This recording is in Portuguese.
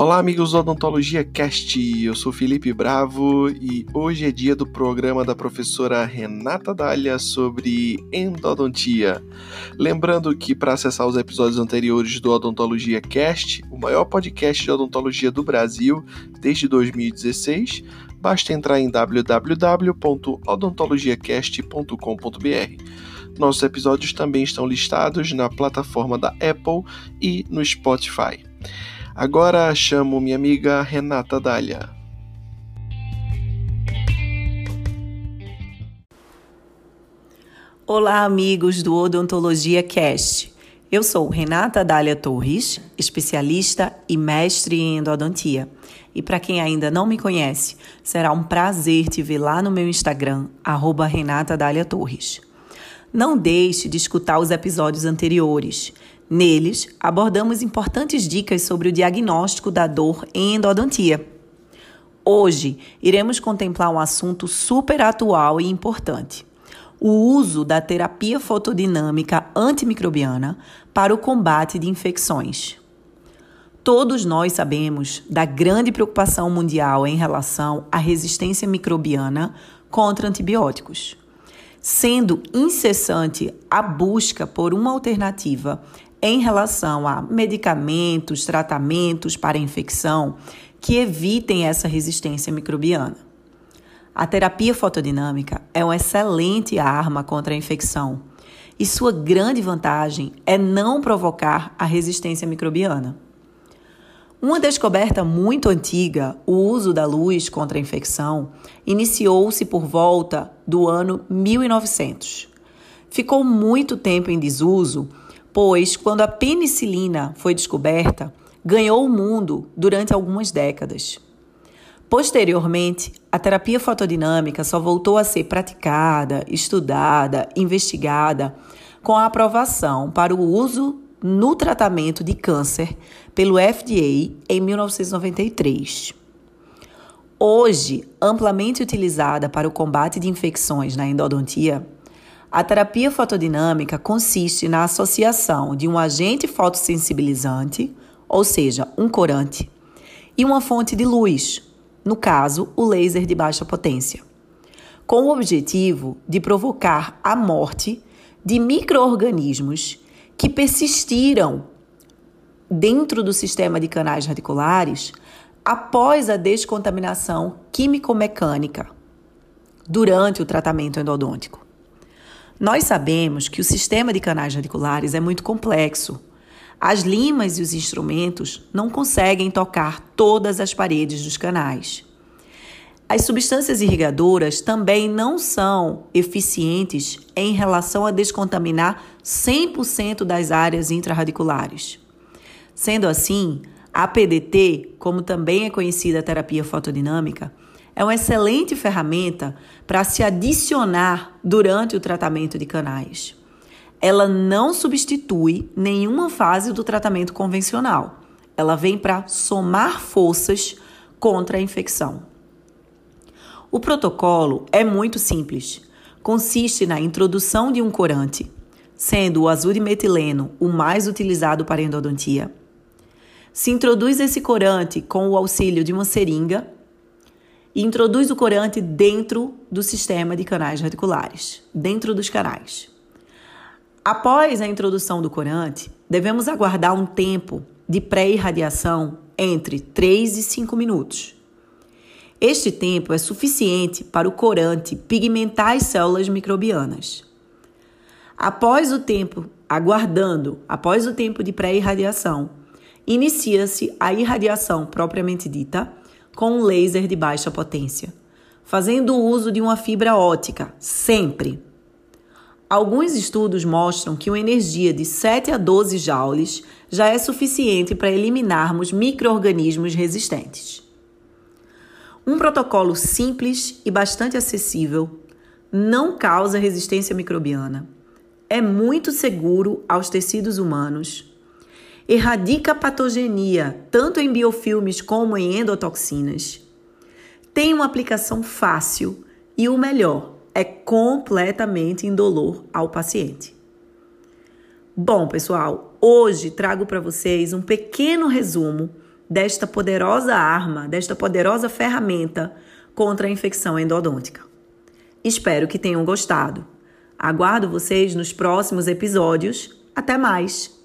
Olá, amigos do Odontologia Cast. Eu sou Felipe Bravo e hoje é dia do programa da professora Renata Dália sobre endodontia. Lembrando que para acessar os episódios anteriores do Odontologia Cast, o maior podcast de odontologia do Brasil desde 2016, basta entrar em www.odontologiacast.com.br. Nossos episódios também estão listados na plataforma da Apple e no Spotify. Agora chamo minha amiga Renata Dália. Olá, amigos do Odontologia Cast. Eu sou Renata Dália Torres, especialista e mestre em endodontia. E para quem ainda não me conhece, será um prazer te ver lá no meu Instagram, arroba Renata Dália Torres. Não deixe de escutar os episódios anteriores. Neles, abordamos importantes dicas sobre o diagnóstico da dor em endodontia. Hoje, iremos contemplar um assunto super atual e importante: o uso da terapia fotodinâmica antimicrobiana para o combate de infecções. Todos nós sabemos da grande preocupação mundial em relação à resistência microbiana contra antibióticos sendo incessante a busca por uma alternativa em relação a medicamentos, tratamentos para infecção que evitem essa resistência microbiana. A terapia fotodinâmica é uma excelente arma contra a infecção e sua grande vantagem é não provocar a resistência microbiana. Uma descoberta muito antiga, o uso da luz contra a infecção, iniciou-se por volta do ano 1900. Ficou muito tempo em desuso, pois quando a penicilina foi descoberta, ganhou o mundo durante algumas décadas. Posteriormente, a terapia fotodinâmica só voltou a ser praticada, estudada, investigada com a aprovação para o uso no tratamento de câncer pelo FDA em 1993. Hoje, amplamente utilizada para o combate de infecções na endodontia, a terapia fotodinâmica consiste na associação de um agente fotossensibilizante, ou seja, um corante, e uma fonte de luz, no caso, o laser de baixa potência, com o objetivo de provocar a morte de microorganismos que persistiram dentro do sistema de canais radiculares após a descontaminação químico-mecânica durante o tratamento endodôntico. Nós sabemos que o sistema de canais radiculares é muito complexo. As limas e os instrumentos não conseguem tocar todas as paredes dos canais. As substâncias irrigadoras também não são eficientes em relação a descontaminar 100% das áreas intrarradiculares. Sendo assim, a PDT, como também é conhecida a terapia fotodinâmica, é uma excelente ferramenta para se adicionar durante o tratamento de canais. Ela não substitui nenhuma fase do tratamento convencional. Ela vem para somar forças contra a infecção. O protocolo é muito simples. Consiste na introdução de um corante, sendo o azul de metileno o mais utilizado para endodontia. Se introduz esse corante com o auxílio de uma seringa e introduz o corante dentro do sistema de canais radiculares, dentro dos canais. Após a introdução do corante, devemos aguardar um tempo de pré-irradiação entre 3 e 5 minutos. Este tempo é suficiente para o corante pigmentar as células microbianas. Após o tempo, aguardando, após o tempo de pré-irradiação, inicia-se a irradiação propriamente dita com um laser de baixa potência, fazendo uso de uma fibra ótica, sempre. Alguns estudos mostram que uma energia de 7 a 12 joules já é suficiente para eliminarmos microorganismos resistentes. Um protocolo simples e bastante acessível não causa resistência microbiana, é muito seguro aos tecidos humanos, erradica patogenia tanto em biofilmes como em endotoxinas, tem uma aplicação fácil e o melhor, é completamente indolor ao paciente. Bom, pessoal, hoje trago para vocês um pequeno resumo desta poderosa arma, desta poderosa ferramenta contra a infecção endodôntica. Espero que tenham gostado. Aguardo vocês nos próximos episódios. Até mais!